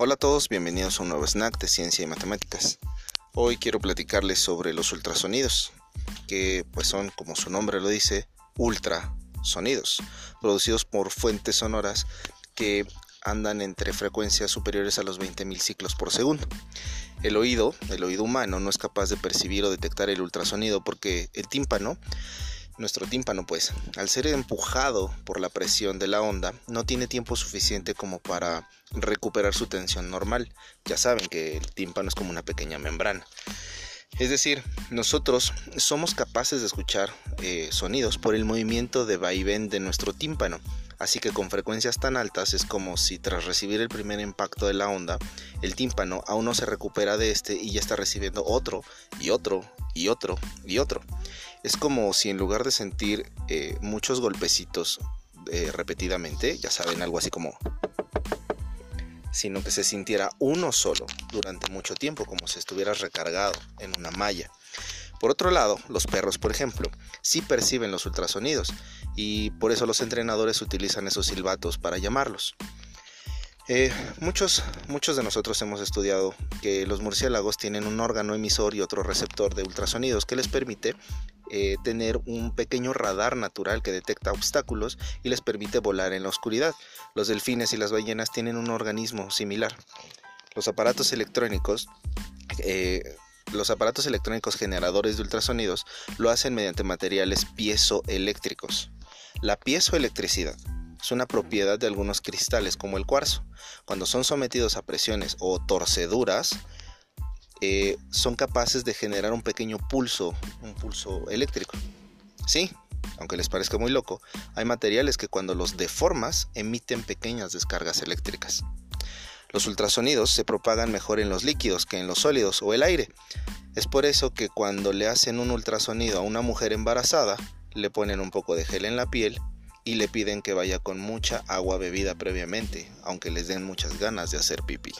Hola a todos, bienvenidos a un nuevo snack de ciencia y matemáticas. Hoy quiero platicarles sobre los ultrasonidos, que pues son, como su nombre lo dice, ultrasonidos, producidos por fuentes sonoras que andan entre frecuencias superiores a los 20.000 ciclos por segundo. El oído, el oído humano, no es capaz de percibir o detectar el ultrasonido porque el tímpano nuestro tímpano, pues, al ser empujado por la presión de la onda, no tiene tiempo suficiente como para recuperar su tensión normal. Ya saben que el tímpano es como una pequeña membrana. Es decir, nosotros somos capaces de escuchar eh, sonidos por el movimiento de vaivén de nuestro tímpano. Así que con frecuencias tan altas es como si tras recibir el primer impacto de la onda, el tímpano aún no se recupera de este y ya está recibiendo otro y otro y otro y otro. Es como si en lugar de sentir eh, muchos golpecitos eh, repetidamente, ya saben, algo así como sino que se sintiera uno solo durante mucho tiempo, como si estuvieras recargado en una malla. Por otro lado, los perros, por ejemplo, sí perciben los ultrasonidos y por eso los entrenadores utilizan esos silbatos para llamarlos. Eh, muchos, muchos de nosotros hemos estudiado que los murciélagos tienen un órgano emisor y otro receptor de ultrasonidos que les permite eh, tener un pequeño radar natural que detecta obstáculos y les permite volar en la oscuridad. Los delfines y las ballenas tienen un organismo similar. Los aparatos electrónicos eh, los aparatos electrónicos generadores de ultrasonidos lo hacen mediante materiales piezoeléctricos. La piezoelectricidad es una propiedad de algunos cristales como el cuarzo. Cuando son sometidos a presiones o torceduras, eh, son capaces de generar un pequeño pulso, un pulso eléctrico. Sí, aunque les parezca muy loco, hay materiales que cuando los deformas emiten pequeñas descargas eléctricas. Los ultrasonidos se propagan mejor en los líquidos que en los sólidos o el aire. Es por eso que cuando le hacen un ultrasonido a una mujer embarazada, le ponen un poco de gel en la piel y le piden que vaya con mucha agua bebida previamente, aunque les den muchas ganas de hacer pipí.